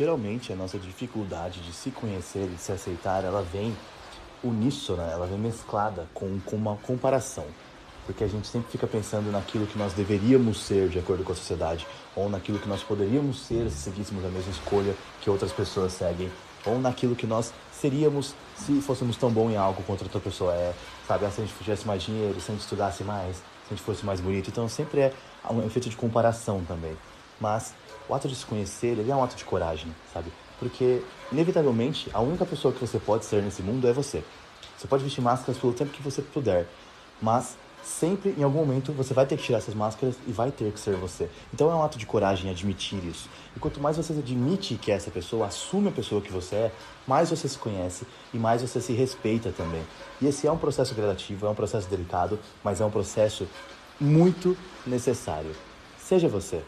geralmente a nossa dificuldade de se conhecer e de se aceitar, ela vem uníssona, ela vem mesclada com, com uma comparação. Porque a gente sempre fica pensando naquilo que nós deveríamos ser de acordo com a sociedade, ou naquilo que nós poderíamos ser se seguíssemos a mesma escolha que outras pessoas seguem, ou naquilo que nós seríamos se fôssemos tão bom em algo quanto outra pessoa é, sabe? Ah, se a gente tivesse mais dinheiro, se a gente estudasse mais, se a gente fosse mais bonito. Então sempre é um efeito de comparação também. Mas o ato de se conhecer, ele é um ato de coragem, sabe? Porque, inevitavelmente, a única pessoa que você pode ser nesse mundo é você. Você pode vestir máscaras pelo tempo que você puder, mas sempre, em algum momento, você vai ter que tirar essas máscaras e vai ter que ser você. Então é um ato de coragem admitir isso. E quanto mais você admite que é essa pessoa, assume a pessoa que você é, mais você se conhece e mais você se respeita também. E esse é um processo gradativo, é um processo delicado, mas é um processo muito necessário. Seja você.